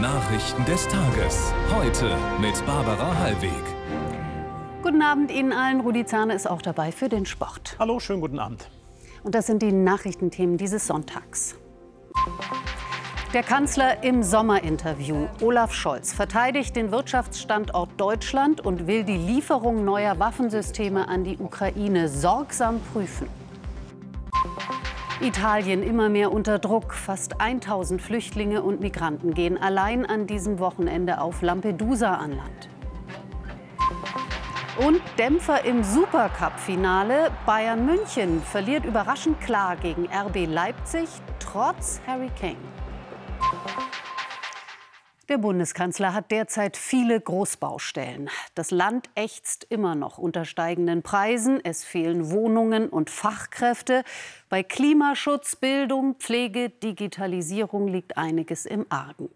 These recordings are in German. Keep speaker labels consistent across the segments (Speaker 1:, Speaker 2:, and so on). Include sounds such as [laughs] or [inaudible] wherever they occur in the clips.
Speaker 1: Nachrichten des Tages. Heute mit Barbara Hallweg.
Speaker 2: Guten Abend Ihnen allen. Rudi Zahne ist auch dabei für den Sport.
Speaker 3: Hallo, schönen guten Abend.
Speaker 2: Und das sind die Nachrichtenthemen dieses Sonntags. Der Kanzler im Sommerinterview. Olaf Scholz verteidigt den Wirtschaftsstandort Deutschland und will die Lieferung neuer Waffensysteme an die Ukraine sorgsam prüfen. Italien immer mehr unter Druck. Fast 1000 Flüchtlinge und Migranten gehen allein an diesem Wochenende auf Lampedusa an Land. Und Dämpfer im Supercup-Finale. Bayern München verliert überraschend klar gegen RB Leipzig, trotz Harry Kane. Der Bundeskanzler hat derzeit viele Großbaustellen. Das Land ächzt immer noch unter steigenden Preisen. Es fehlen Wohnungen und Fachkräfte. Bei Klimaschutz, Bildung, Pflege, Digitalisierung liegt einiges im Argen.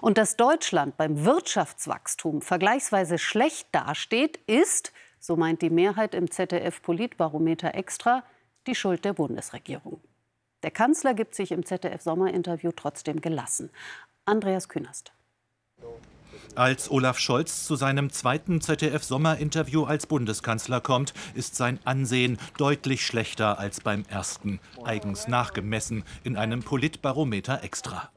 Speaker 2: Und dass Deutschland beim Wirtschaftswachstum vergleichsweise schlecht dasteht, ist, so meint die Mehrheit im ZDF-Politbarometer extra, die Schuld der Bundesregierung. Der Kanzler gibt sich im ZDF-Sommerinterview trotzdem gelassen. Andreas Künast.
Speaker 4: Als Olaf Scholz zu seinem zweiten ZDF-Sommerinterview als Bundeskanzler kommt, ist sein Ansehen deutlich schlechter als beim ersten, eigens nachgemessen in einem Politbarometer extra.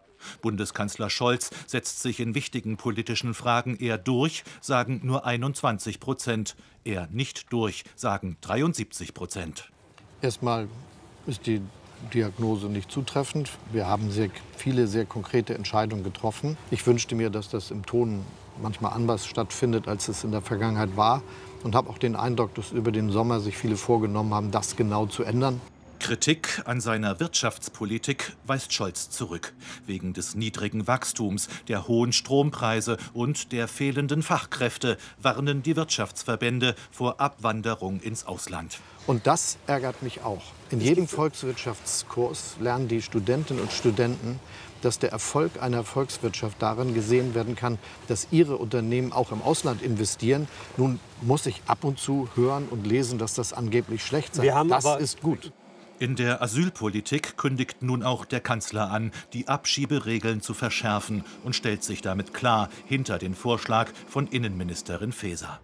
Speaker 4: Bundeskanzler Scholz setzt sich in wichtigen politischen Fragen eher durch, sagen nur 21 Prozent. Eher nicht durch, sagen 73 Prozent.
Speaker 5: Erstmal ist die Diagnose nicht zutreffend. Wir haben sehr viele sehr konkrete Entscheidungen getroffen. Ich wünschte mir, dass das im Ton manchmal anders stattfindet, als es in der Vergangenheit war. Und habe auch den Eindruck, dass über den Sommer sich viele vorgenommen haben, das genau zu ändern.
Speaker 4: Kritik an seiner Wirtschaftspolitik weist Scholz zurück. Wegen des niedrigen Wachstums, der hohen Strompreise und der fehlenden Fachkräfte warnen die Wirtschaftsverbände vor Abwanderung ins Ausland.
Speaker 5: Und das ärgert mich auch. In jedem Volkswirtschaftskurs lernen die Studentinnen und Studenten, dass der Erfolg einer Volkswirtschaft darin gesehen werden kann, dass ihre Unternehmen auch im Ausland investieren. Nun muss ich ab und zu hören und lesen, dass das angeblich schlecht sei. das ist gut.
Speaker 4: In der Asylpolitik kündigt nun auch der Kanzler an, die Abschieberegeln zu verschärfen und stellt sich damit klar hinter den Vorschlag von Innenministerin Faeser.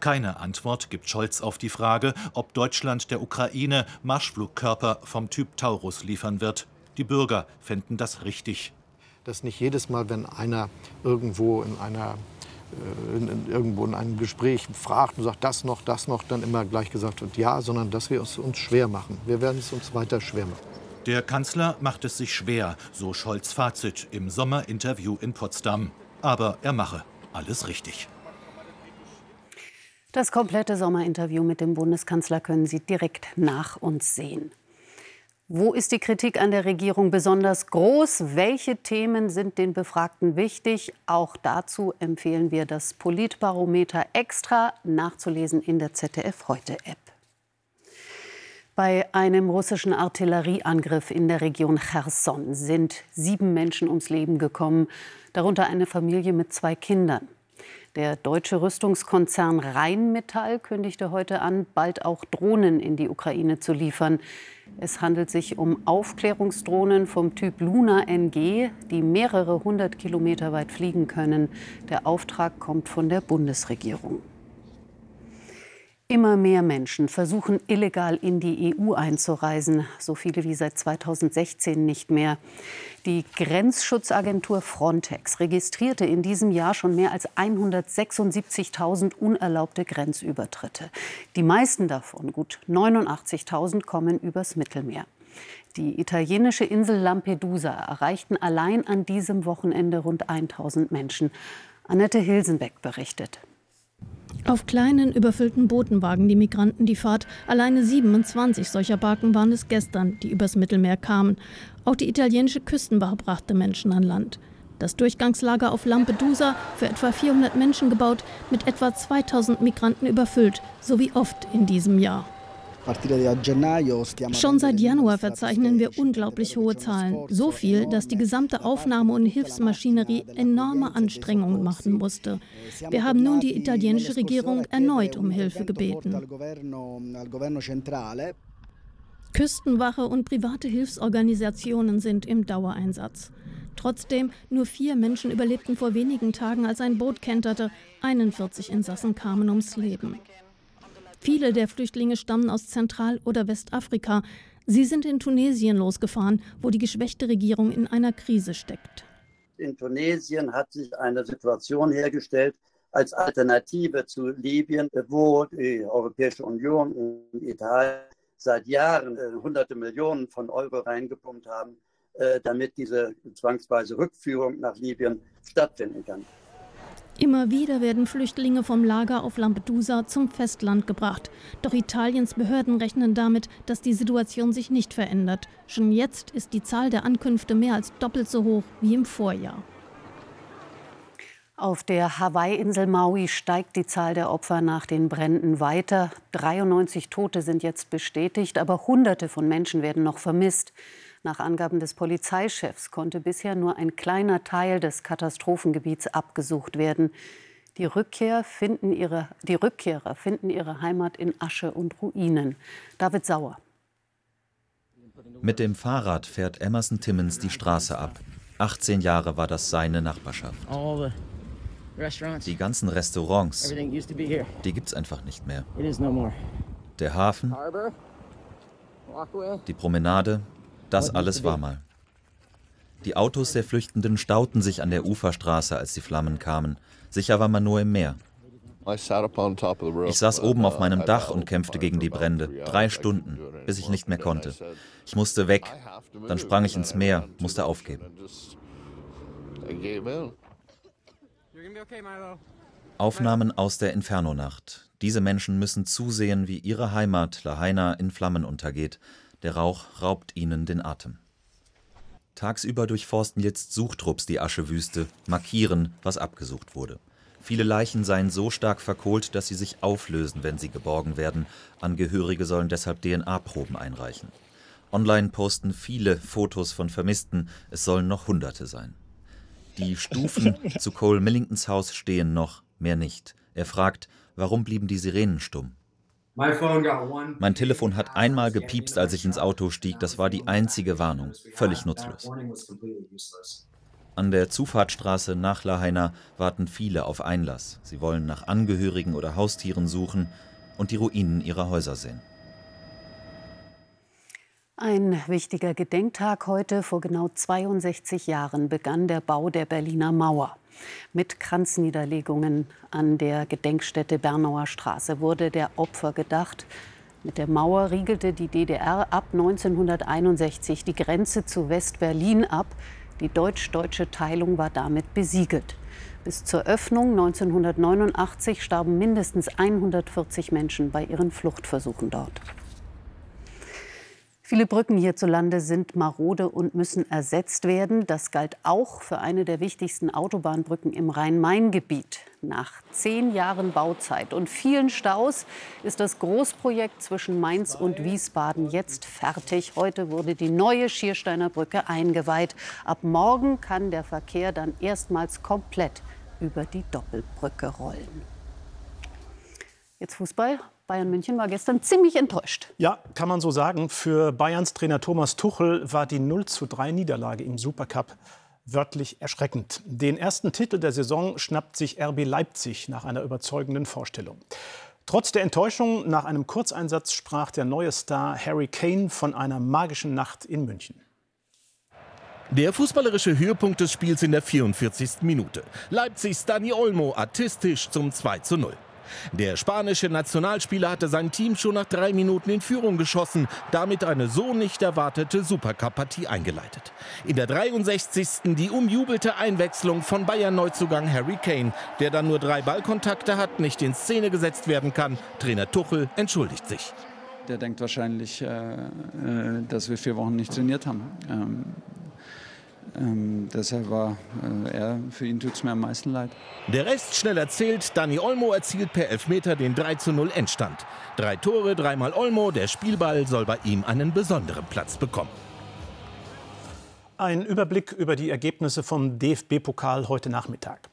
Speaker 4: Keine Antwort gibt Scholz auf die Frage, ob Deutschland der Ukraine Marschflugkörper vom Typ Taurus liefern wird. Die Bürger fänden das richtig.
Speaker 5: Dass nicht jedes Mal, wenn einer irgendwo in einer in, in, irgendwo in einem Gespräch fragt und sagt, das noch, das noch, dann immer gleich gesagt wird, ja, sondern dass wir es uns schwer machen. Wir werden es uns weiter schwer machen.
Speaker 4: Der Kanzler macht es sich schwer, so Scholz Fazit im Sommerinterview in Potsdam. Aber er mache alles richtig.
Speaker 2: Das komplette Sommerinterview mit dem Bundeskanzler können Sie direkt nach uns sehen. Wo ist die Kritik an der Regierung besonders groß? Welche Themen sind den Befragten wichtig? Auch dazu empfehlen wir das Politbarometer extra nachzulesen in der ZDF Heute App. Bei einem russischen Artillerieangriff in der Region Cherson sind sieben Menschen ums Leben gekommen, darunter eine Familie mit zwei Kindern. Der deutsche Rüstungskonzern Rheinmetall kündigte heute an, bald auch Drohnen in die Ukraine zu liefern. Es handelt sich um Aufklärungsdrohnen vom Typ Luna NG, die mehrere hundert Kilometer weit fliegen können. Der Auftrag kommt von der Bundesregierung. Immer mehr Menschen versuchen illegal in die EU einzureisen, so viele wie seit 2016 nicht mehr. Die Grenzschutzagentur Frontex registrierte in diesem Jahr schon mehr als 176.000 unerlaubte Grenzübertritte. Die meisten davon, gut 89.000, kommen übers Mittelmeer. Die italienische Insel Lampedusa erreichten allein an diesem Wochenende rund 1000 Menschen. Annette Hilsenbeck berichtet.
Speaker 6: Auf kleinen, überfüllten Booten wagen die Migranten die Fahrt. Alleine 27 solcher Barken waren es gestern, die übers Mittelmeer kamen. Auch die italienische Küstenwache brachte Menschen an Land. Das Durchgangslager auf Lampedusa, für etwa 400 Menschen gebaut, mit etwa 2000 Migranten überfüllt, so wie oft in diesem Jahr. Schon seit Januar verzeichnen wir unglaublich hohe Zahlen. So viel, dass die gesamte Aufnahme- und Hilfsmaschinerie enorme Anstrengungen machen musste. Wir haben nun die italienische Regierung erneut um Hilfe gebeten. Küstenwache und private Hilfsorganisationen sind im Dauereinsatz. Trotzdem, nur vier Menschen überlebten vor wenigen Tagen, als ein Boot kenterte. 41 Insassen kamen ums Leben. Viele der Flüchtlinge stammen aus Zentral- oder Westafrika. Sie sind in Tunesien losgefahren, wo die geschwächte Regierung in einer Krise steckt.
Speaker 3: In Tunesien hat sich eine Situation hergestellt, als Alternative zu Libyen, wo die Europäische Union und Italien seit Jahren äh, hunderte Millionen von Euro reingepumpt haben, äh, damit diese zwangsweise Rückführung nach Libyen stattfinden kann.
Speaker 6: Immer wieder werden Flüchtlinge vom Lager auf Lampedusa zum Festland gebracht. Doch Italiens Behörden rechnen damit, dass die Situation sich nicht verändert. Schon jetzt ist die Zahl der Ankünfte mehr als doppelt so hoch wie im Vorjahr.
Speaker 2: Auf der Hawaii-Insel Maui steigt die Zahl der Opfer nach den Bränden weiter. 93 Tote sind jetzt bestätigt, aber Hunderte von Menschen werden noch vermisst. Nach Angaben des Polizeichefs konnte bisher nur ein kleiner Teil des Katastrophengebiets abgesucht werden. Die, Rückkehr finden ihre, die Rückkehrer finden ihre Heimat in Asche und Ruinen. David Sauer.
Speaker 7: Mit dem Fahrrad fährt Emerson Timmons die Straße ab. 18 Jahre war das seine Nachbarschaft. Die ganzen Restaurants, die gibt's einfach nicht mehr. Der Hafen, die Promenade, das alles war mal. Die Autos der Flüchtenden stauten sich an der Uferstraße, als die Flammen kamen. Sicher war man nur im Meer. Ich saß oben auf meinem Dach und kämpfte gegen die Brände. Drei Stunden, bis ich nicht mehr konnte. Ich musste weg. Dann sprang ich ins Meer, musste aufgeben. Aufnahmen aus der Inferno-Nacht. Diese Menschen müssen zusehen, wie ihre Heimat Lahaina in Flammen untergeht. Der Rauch raubt ihnen den Atem. Tagsüber durchforsten jetzt Suchtrupps die Aschewüste, markieren, was abgesucht wurde. Viele Leichen seien so stark verkohlt, dass sie sich auflösen, wenn sie geborgen werden. Angehörige sollen deshalb DNA-Proben einreichen. Online posten viele Fotos von Vermissten, es sollen noch Hunderte sein. Die Stufen [laughs] zu Cole Millingtons Haus stehen noch, mehr nicht. Er fragt, warum blieben die Sirenen stumm? Mein Telefon hat einmal gepiepst, als ich ins Auto stieg. Das war die einzige Warnung. Völlig nutzlos. An der Zufahrtsstraße nach Lahaina warten viele auf Einlass. Sie wollen nach Angehörigen oder Haustieren suchen und die Ruinen ihrer Häuser sehen.
Speaker 2: Ein wichtiger Gedenktag heute. Vor genau 62 Jahren begann der Bau der Berliner Mauer. Mit Kranzniederlegungen an der Gedenkstätte Bernauer Straße wurde der Opfer gedacht. Mit der Mauer riegelte die DDR ab 1961 die Grenze zu West-Berlin ab. Die deutsch-deutsche Teilung war damit besiegelt. Bis zur Öffnung 1989 starben mindestens 140 Menschen bei ihren Fluchtversuchen dort. Viele Brücken hierzulande sind marode und müssen ersetzt werden. Das galt auch für eine der wichtigsten Autobahnbrücken im Rhein-Main-Gebiet. Nach zehn Jahren Bauzeit und vielen Staus ist das Großprojekt zwischen Mainz und Wiesbaden jetzt fertig. Heute wurde die neue Schiersteiner Brücke eingeweiht. Ab morgen kann der Verkehr dann erstmals komplett über die Doppelbrücke rollen. Jetzt Fußball. Bayern München war gestern ziemlich enttäuscht.
Speaker 8: Ja, kann man so sagen. Für Bayerns Trainer Thomas Tuchel war die 0 zu 3 Niederlage im Supercup wörtlich erschreckend. Den ersten Titel der Saison schnappt sich RB Leipzig nach einer überzeugenden Vorstellung. Trotz der Enttäuschung nach einem Kurzeinsatz sprach der neue Star Harry Kane von einer magischen Nacht in München.
Speaker 9: Der fußballerische Höhepunkt des Spiels in der 44. Minute. Leipzigs Dani Olmo artistisch zum 2 zu 0. Der spanische Nationalspieler hatte sein Team schon nach drei Minuten in Führung geschossen, damit eine so nicht erwartete Supercup-Partie eingeleitet. In der 63. die umjubelte Einwechslung von Bayern-Neuzugang Harry Kane, der dann nur drei Ballkontakte hat, nicht in Szene gesetzt werden kann. Trainer Tuchel entschuldigt sich.
Speaker 10: Der denkt wahrscheinlich, äh, äh dass wir vier Wochen nicht trainiert haben. Ähm, ähm, deshalb war äh, er, für ihn tut es mir am meisten leid.
Speaker 9: Der Rest schnell erzählt. Dani Olmo erzielt per Elfmeter den 3 zu 0 Endstand. Drei Tore, dreimal Olmo. Der Spielball soll bei ihm einen besonderen Platz bekommen.
Speaker 8: Ein Überblick über die Ergebnisse vom DFB-Pokal heute Nachmittag.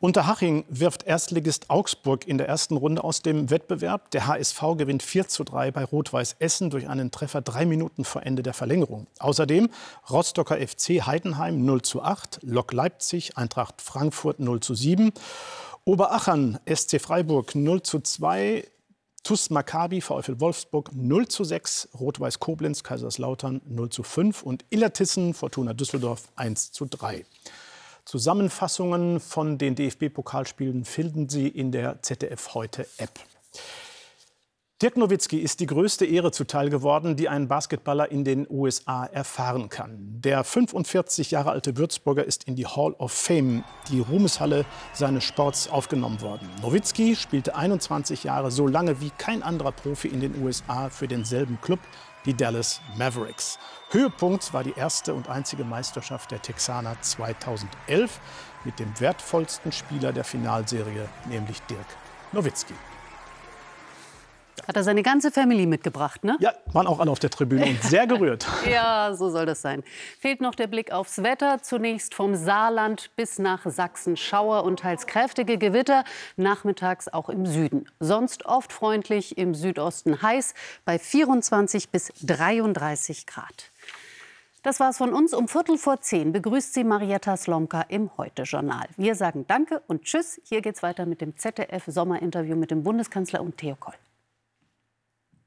Speaker 8: Unterhaching wirft Erstligist Augsburg in der ersten Runde aus dem Wettbewerb. Der HSV gewinnt 4 zu 3 bei Rot-Weiß Essen durch einen Treffer drei Minuten vor Ende der Verlängerung. Außerdem Rostocker FC Heidenheim 0 zu 8, Lok Leipzig, Eintracht Frankfurt 0 zu 7, Oberachern SC Freiburg 0 zu 2, TuS Maccabi, VfL Wolfsburg 0 zu 6, Rot-Weiß Koblenz, Kaiserslautern 0 zu 5 und Illertissen, Fortuna Düsseldorf 1 zu 3. Zusammenfassungen von den DFB-Pokalspielen finden Sie in der ZDF Heute App. Dirk Nowitzki ist die größte Ehre zuteil geworden, die ein Basketballer in den USA erfahren kann. Der 45 Jahre alte Würzburger ist in die Hall of Fame, die Ruhmeshalle seines Sports, aufgenommen worden. Nowitzki spielte 21 Jahre so lange wie kein anderer Profi in den USA für denselben Club, die Dallas Mavericks. Höhepunkt war die erste und einzige Meisterschaft der Texaner 2011 mit dem wertvollsten Spieler der Finalserie, nämlich Dirk Nowitzki.
Speaker 2: Hat er seine ganze Family mitgebracht, ne?
Speaker 8: Ja, waren auch alle auf der Tribüne und sehr gerührt. [laughs]
Speaker 2: ja, so soll das sein. Fehlt noch der Blick aufs Wetter. Zunächst vom Saarland bis nach Sachsen. Schauer und teils kräftige Gewitter. Nachmittags auch im Süden. Sonst oft freundlich, im Südosten heiß bei 24 bis 33 Grad. Das war's von uns. Um Viertel vor zehn begrüßt Sie Marietta Slomka im Heute-Journal. Wir sagen Danke und Tschüss. Hier geht's weiter mit dem ZDF-Sommerinterview mit dem Bundeskanzler und Theo Koll.